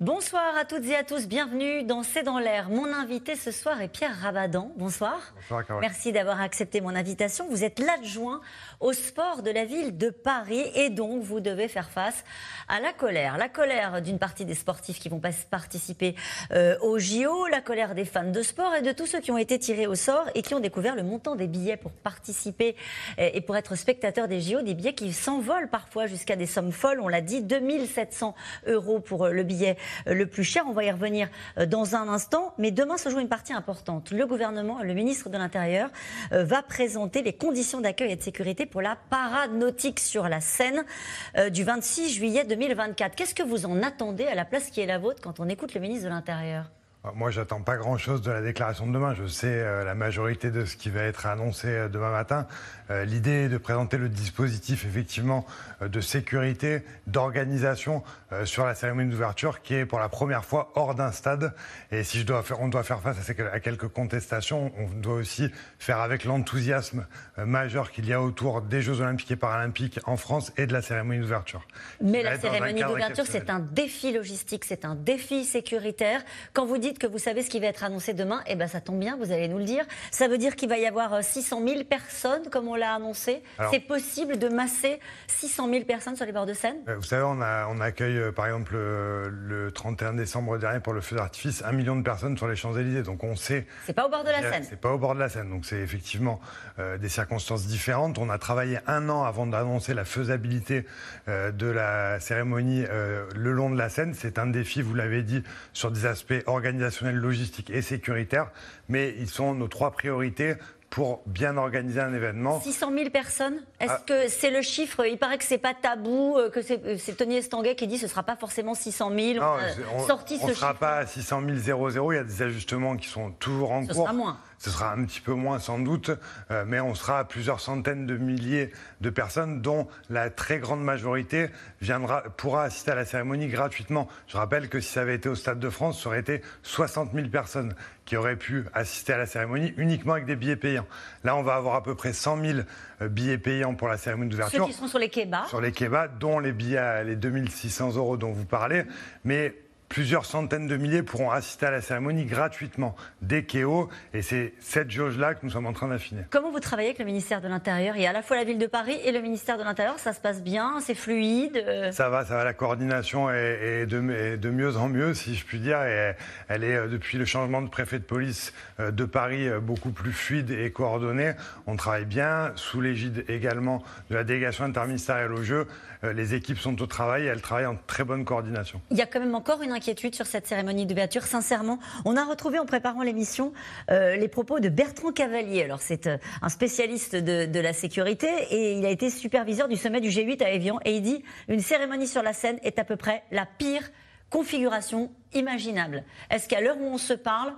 Bonsoir à toutes et à tous, bienvenue dans C'est dans l'air. Mon invité ce soir est Pierre Rabadan. Bonsoir. Bonsoir Caroline. Merci d'avoir accepté mon invitation. Vous êtes l'adjoint au sport de la ville de Paris et donc vous devez faire face à la colère. La colère d'une partie des sportifs qui vont participer euh, au JO, la colère des fans de sport et de tous ceux qui ont été tirés au sort et qui ont découvert le montant des billets pour participer euh, et pour être spectateurs des JO, des billets qui s'envolent parfois jusqu'à des sommes folles. On l'a dit, 2700 euros pour euh, le billet le plus cher. On va y revenir euh, dans un instant. Mais demain se joue une partie importante. Le gouvernement, le ministre de l'Intérieur, euh, va présenter les conditions d'accueil et de sécurité pour la parade nautique sur la Seine du 26 juillet 2024. Qu'est-ce que vous en attendez à la place qui est la vôtre quand on écoute le ministre de l'Intérieur? Euh, Moi, j'attends pas grand-chose de la déclaration de demain. Je sais euh, la majorité de ce qui va être annoncé euh, demain matin. Euh, L'idée est de présenter le dispositif, effectivement, de sécurité, d'organisation sur la cérémonie d'ouverture, qui est pour la première fois hors d'un stade. Et si je dois faire, on doit faire face à, à quelques contestations, on doit aussi faire avec l'enthousiasme majeur qu'il y a autour des Jeux Olympiques et Paralympiques en France et de la cérémonie d'ouverture. Mais la cérémonie d'ouverture, c'est un défi logistique, c'est un défi sécuritaire. Quand vous dites que vous savez ce qui va être annoncé demain, eh ben ça tombe bien, vous allez nous le dire. Ça veut dire qu'il va y avoir euh, 600 000 personnes, comme on l'a annoncé. C'est possible de masser 600 000 personnes sur les bords de Seine? Euh, Vous savez, on, a, on accueille euh, par exemple euh, le 31 décembre dernier pour le feu d'artifice un million de personnes sur les Champs-Élysées. Donc on sait. C'est pas au bord de la Seine. C'est pas au bord de la Seine. Donc c'est effectivement euh, des circonstances différentes. On a travaillé un an avant d'annoncer la faisabilité euh, de la cérémonie euh, le long de la Seine. C'est un défi, vous l'avez dit, sur des aspects organisationnels, logistiques et sécuritaires. Mais ils sont nos trois priorités pour bien organiser un événement. 600 000 personnes Est-ce Ah. que c'est le chiffre? Il paraît que c'est pas tabou, euh, que c'est euh, c'est Tony Estanguet qui dit que ce sera pas forcément 600 000. Non, On on sorti on ce sera chiffre. pas à 600 000 00. Il y a des ajustements qui sont toujours en Ce cours. sera moins. Ce sera un petit peu moins sans doute, euh, mais on sera à plusieurs centaines de milliers de personnes, dont la très grande majorité viendra, pourra assister à la cérémonie gratuitement. Je rappelle que si ça avait été au Stade de France, ça aurait été 60 000 personnes qui auraient pu assister à la cérémonie uniquement avec des billets payants. Là, on va avoir à peu près 100 000 euh, billets payants pour la cérémonie Ceux d'ouverture qui seront sur les bas. sur les kebabs, dont les billets à les 2600 euros dont vous parlez, mais plusieurs centaines de milliers pourront assister à la cérémonie gratuitement des KO, et c'est cette jauge-là que nous sommes en train d'affiner. Comment vous travaillez avec le ministère de l'Intérieur? Il y a à la fois la ville de Paris et le ministère de l'Intérieur. Ça se passe bien, c'est fluide. euh, Ça va, ça va, la coordination est, est de, est de mieux en mieux, si je puis dire, et elle est, euh, depuis le changement de préfet de police euh, de Paris, beaucoup plus fluide et coordonnée. On travaille bien, sous l'égide également de la délégation interministérielle au jeu. Les équipes sont au travail et elles travaillent en très bonne coordination. Il y a quand même encore une inquiétude sur cette cérémonie d'ouverture. Sincèrement, on a retrouvé en préparant l'émission euh, les propos de Bertrand Cavalier. Alors c'est euh, un spécialiste de, de la sécurité et il a été superviseur du sommet du G8 à Evian et il dit une cérémonie sur la scène est à peu près la pire configuration imaginable. Est-ce qu'à l'heure où on se parle,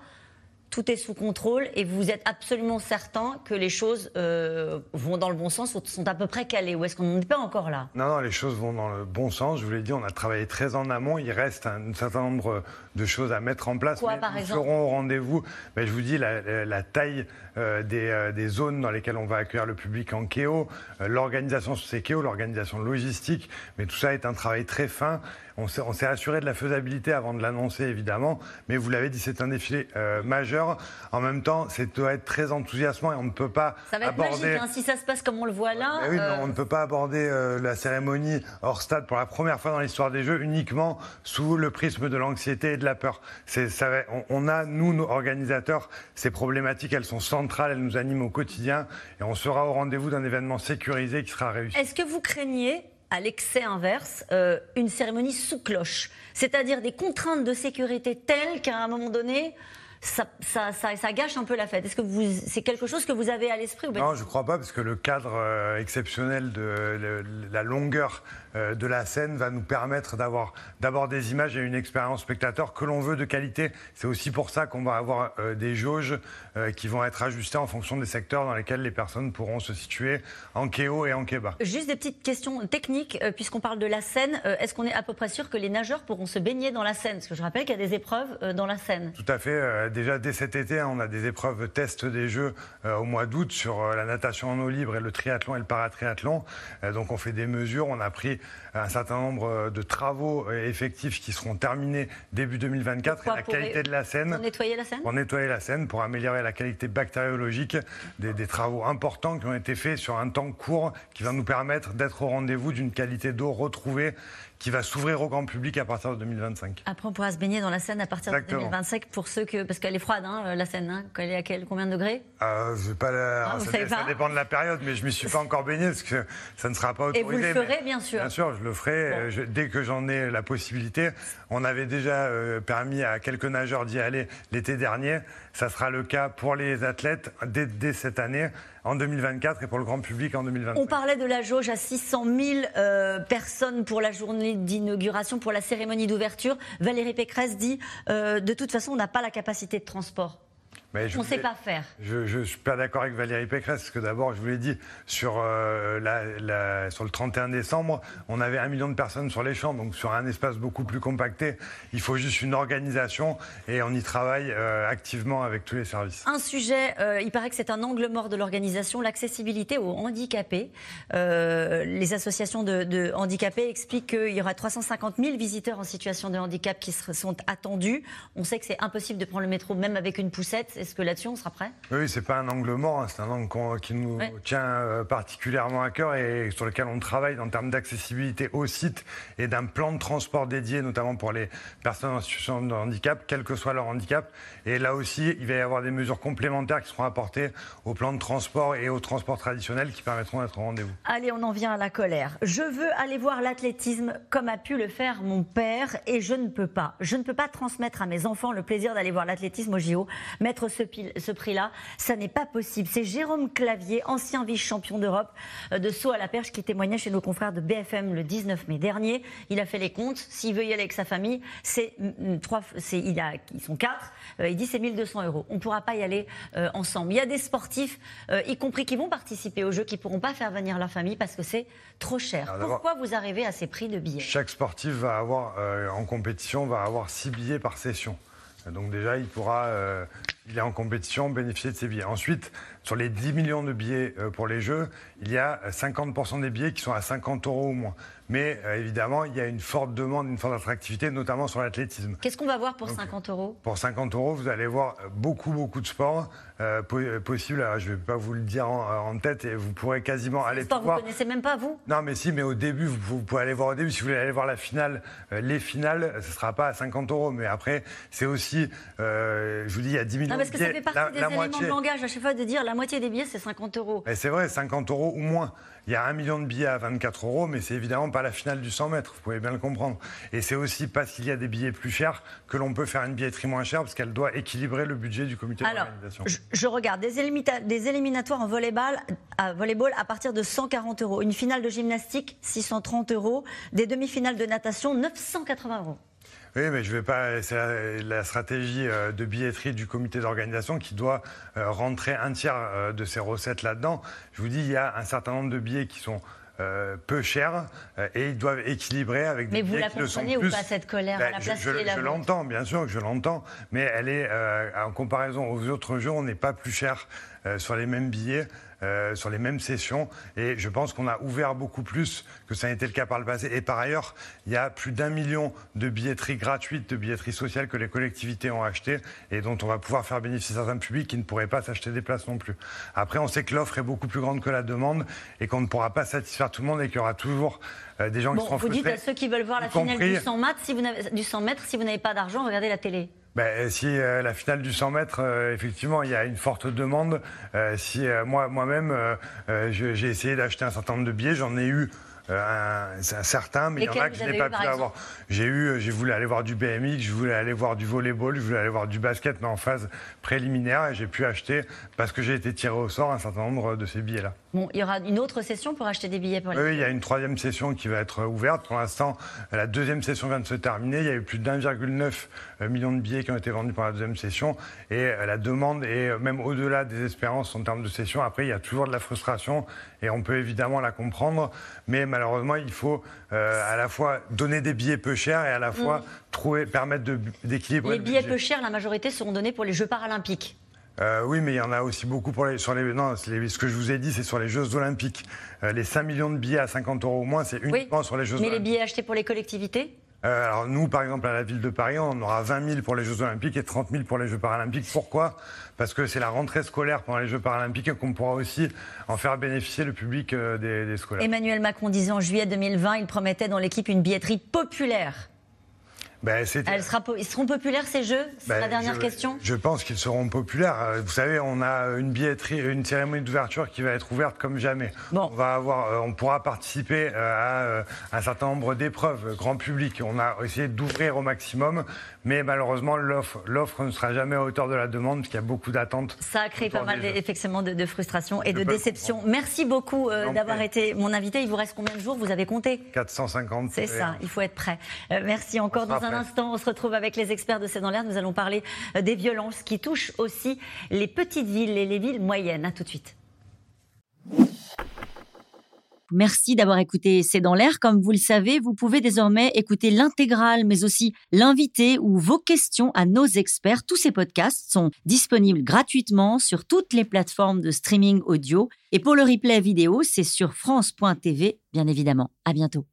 tout est sous contrôle et vous êtes absolument certain que les choses euh, vont dans le bon sens ou sont à peu près calées ou est-ce qu'on n'en est pas encore là? Non, non, les choses vont dans le bon sens. Je vous l'ai dit, on a travaillé très en amont. Il reste un certain nombre de choses à mettre en place. Quoi, mais par nous exemple? serons au rendez-vous. Mais je vous dis, la, taille euh, des, euh, des zones dans lesquelles on va accueillir le public en KEO, l'organisation sur ces KEO, l'organisation logistique. Mais tout ça est un travail très fin. On s'est, assuré de la faisabilité avant de l'annoncer, évidemment. Mais vous l'avez dit, c'est un défilé euh, En même temps, c'est doit être très enthousiasmant et on ne peut pas Ça va être aborder... magique hein, si ça se passe comme on le voit là. Oui, mais euh, on ne peut pas aborder euh, la cérémonie hors stade pour la première fois dans l'histoire des Jeux uniquement sous le prisme de l'anxiété et de la peur. C'est, ça va- on, on a, nous, nos organisateurs, ces problématiques, elles sont centrales, elles nous animent au quotidien et on sera au rendez-vous d'un événement sécurisé qui sera réussi. Est-ce que vous craignez, à l'excès inverse, euh, une cérémonie sous cloche C'est-à-dire des contraintes de sécurité telles qu'à un moment donné, ça, ça- ça- ça gâche un peu la fête Est-ce que vous, c'est quelque chose que vous avez à l'esprit ou Non, je ne crois pas, parce que le cadre euh, exceptionnel de la longueur de la scène va nous permettre d'avoir d'abord des images et une expérience spectateur que l'on veut de qualité. C'est aussi pour ça qu'on va avoir des jauges qui vont être ajustées en fonction des secteurs dans lesquels les personnes pourront se situer en quai haut et en quai bas. Juste des petites questions techniques, puisqu'on parle de la Seine. Est-ce qu'on est à peu près sûr que les nageurs pourront se baigner dans la Seine Parce que je rappelle qu'il y a des épreuves dans la Seine. Tout à fait. Déjà dès cet été, hein, on a des épreuves test des Jeux au mois d'août sur la natation en eau libre et le triathlon et le paratriathlon. donc on fait des mesures. On a pris un certain nombre de travaux effectifs qui seront terminés début 2024. et la qualité de la Seine. Pour nettoyer la Seine Pour nettoyer la Seine, pour améliorer la qualité bactériologique. Des, des travaux importants qui ont été faits sur un temps court qui va nous permettre d'être au rendez-vous d'une qualité d'eau retrouvée qui va s'ouvrir au grand public à partir de 2025. Après, on pourra se baigner dans la Seine à partir de 2025 pour ceux que. Parce qu'elle est froide, hein, la Seine. Hein, elle est à quel, combien de degrés euh, pas ah, ça, dépend de la période, mais je ne m'y suis pas encore baigné parce que ça ne sera pas autorisé. Et vous le ferez, bien sûr. Bien sûr, je le ferai euh, dès que j'en ai la possibilité. On avait déjà euh, permis à quelques nageurs d'y aller l'été dernier. Ça sera le cas pour les athlètes dès, dès cette année en 2024 et pour le grand public en 2025. On parlait de la jauge à 600 000 euh, personnes pour la journée d'inauguration, pour la cérémonie d'ouverture. Valérie Pécresse dit euh, de toute façon, on n'a pas la capacité de transport on ne sait pas faire. Je ne suis pas d'accord avec Valérie Pécresse, parce que d'abord, je vous l'ai dit, sur, euh, la, sur le 31 décembre, on avait un million de personnes sur les champs, donc sur un espace beaucoup plus compacté. Il faut juste une organisation et on y travaille euh, activement avec tous les services. Un sujet, euh, il paraît que c'est un angle mort de l'organisation, l'accessibilité aux handicapés. les associations de, de handicapés expliquent qu'il y aura 350 000 visiteurs en situation de handicap qui sont attendus. On sait que c'est impossible de prendre le métro même avec une poussette. Est-ce que là-dessus, on sera prêt? Oui, c'est pas un angle mort, hein. c'est un angle qui nous tient euh, particulièrement à cœur et sur lequel on travaille en termes d'accessibilité au site et d'un plan de transport dédié, notamment pour les personnes en situation de handicap, quel que soit leur handicap. Et là aussi, il va y avoir des mesures complémentaires qui seront apportées au plan de transport et au transport traditionnel qui permettront d'être au rendez-vous. Allez, on en vient à la colère. Je veux aller voir l'athlétisme comme a pu le faire mon père et je ne peux pas. Je ne peux pas transmettre à mes enfants le plaisir d'aller voir l'athlétisme au JO, mettre ce, prix-là. Ça n'est pas possible. C'est Jérôme Clavier, ancien vice-champion d'Europe euh, de saut à la perche, qui témoignait chez nos confrères de BFM le 19 mai dernier. Il a fait les comptes. S'il veut y aller avec sa famille, c'est mm, mm, trois, il a, ils sont quatre. Euh, il dit c'est 1200 euros. On ne pourra pas y aller euh, ensemble. Il y a des sportifs, y compris qui vont participer aux Jeux, qui ne pourront pas faire venir leur famille parce que c'est trop cher. Pourquoi vous arrivez à ces prix de billets? Chaque sportif va avoir, en compétition, va avoir six billets par session. Donc déjà, il pourra, il est en compétition, bénéficier de ses billets. Ensuite, sur les 10 millions de billets euh, pour les Jeux, il y a 50% des billets qui sont à 50 euros ou moins. Mais euh, évidemment, il y a une forte demande, une forte attractivité, notamment sur l'athlétisme. Qu'est-ce qu'on va voir pour 50 euros? Pour 50 euros, vous allez voir beaucoup, beaucoup de sports euh, possibles. je ne vais pas vous le dire en, tête et vous pourrez quasiment aller sport, voir. Vous ne connaissez même pas, vous? Non, mais si, mais au début, vous, pouvez aller voir au début. Si vous voulez aller voir la finale, les finales, ce ne sera pas à 50 euros. Mais après, c'est aussi, je vous dis, il y a 10 millions non, parce que ça fait partie des éléments de langage à chaque fois de dire la moitié des billets, c'est 50 euros. C'est vrai, 50 euros ou moins. Il y a un million de billets à 24 euros, mais c'est évidemment pas la finale du 100 mètres, vous pouvez bien le comprendre. Et c'est aussi parce qu'il y a des billets plus chers que l'on peut faire une billetterie moins chère, parce qu'elle doit équilibrer le budget du comité d'organisation. Je, je regarde des, des, éliminatoires en volleyball à, volleyball à partir de 140 euros. Une finale de gymnastique, 630 euros. Des demi-finales de natation, 980 euros. Oui, mais je vais pas. C'est la, stratégie euh, de billetterie du comité d'organisation qui doit euh, rentrer un tiers euh, de ses recettes là-dedans. Je vous dis, il y a un certain nombre de billets qui sont peu chers et ils doivent équilibrer avec des. Mais vous la comprenez ou pas cette colère à la ben, place Je, je, je l'entends, bien sûr que je l'entends, mais elle est en comparaison aux autres jeux, on n'est pas plus cher sur les mêmes billets. Euh, sur les mêmes sessions. Et je pense qu'on a ouvert beaucoup plus que ça été le cas par le passé. Et par ailleurs, il y a plus d'un million de billetteries gratuites, de billetteries sociales que les collectivités ont achetées et dont on va pouvoir faire bénéficier certains publics qui ne pourraient pas s'acheter des places non plus. Après, on sait que l'offre est beaucoup plus grande que la demande et qu'on ne pourra pas satisfaire tout le monde et qu'il y aura toujours euh, des gens qui seront vous Vous dites à ceux qui veulent voir la finale du 100 mètres, si vous du 100 mètres, si vous n'avez pas d'argent, regardez la télé. Ben, si euh, la finale du 100 mètres, euh, effectivement, il y a une forte demande. Euh, si moi, moi-même, j'ai essayé d'acheter un certain nombre de billets, j'en ai eu euh, un, certain, mais il y en a que je n'ai pas pu avoir. J'ai eu, j'ai voulu aller voir du BMX, je voulais aller voir du volleyball, je voulais aller voir du basket, mais en phase préliminaire, et j'ai pu acheter parce que j'ai été tiré au sort un certain nombre de ces billets-là. Bon, il y aura une autre session pour acheter des billets pour les. Oui, il y a une troisième session qui va être ouverte. Pour l'instant, la deuxième session vient de se terminer. Il y a eu plus d'1,9 million de billets qui ont été vendus pour la deuxième session, et la demande est même au-delà des espérances en termes de session. Après, il y a toujours de la frustration, et on peut évidemment la comprendre, mais malheureusement, il faut euh, à la fois donner des billets peu chers et à la fois mm. trouver, permettre d'équilibrer. Les billets peu chers, la majorité seront donnés pour les Jeux paralympiques. Euh, oui, mais il y en a aussi beaucoup pour les, sur les. Non, ce que je vous ai dit, c'est sur les Jeux Olympiques. Euh, les 5 millions de billets à 50 euros au moins, c'est uniquement sur les Jeux mais Olympiques. Mais les billets achetés pour les collectivités euh, alors nous, par exemple, à la ville de Paris, on aura 20 000 pour les Jeux Olympiques et 30 000 pour les Jeux Paralympiques. Pourquoi? Parce que c'est la rentrée scolaire pendant les Jeux Paralympiques et qu'on pourra aussi en faire bénéficier le public euh, des, scolaires. Emmanuel Macron disait en juillet 2020, il promettait dans l'équipe une billetterie populaire. Ben, sera, ils seront populaires ces jeux? C'est ben, la dernière question. Je pense qu'ils seront populaires. Euh, vous savez, on a une billetterie, une cérémonie d'ouverture qui va être ouverte comme jamais. On va avoir, euh, on pourra participer euh, à un certain nombre d'épreuves grand public. On a essayé d'ouvrir au maximum, mais malheureusement l'offre ne sera jamais à hauteur de la demande parce qu'il y a beaucoup d'attentes. Ça a créé pas mal effectivement de, de frustration et de déception. Merci beaucoup d'avoir été mon invité. Il vous reste combien de jours? Vous avez compté? 450. C'est ça. Il faut être prêt. merci encore dans un un instant, on se retrouve avec les experts de C'est dans l'air. Nous allons parler euh, des violences qui touchent aussi les petites villes et les villes moyennes. A tout de suite. Merci d'avoir écouté C'est dans l'air. Comme vous le savez, vous pouvez désormais écouter l'intégrale, mais aussi l'invité ou vos questions à nos experts. Tous ces podcasts sont disponibles gratuitement sur toutes les plateformes de streaming audio. Et pour le replay vidéo, c'est sur France.tv, bien évidemment. À bientôt.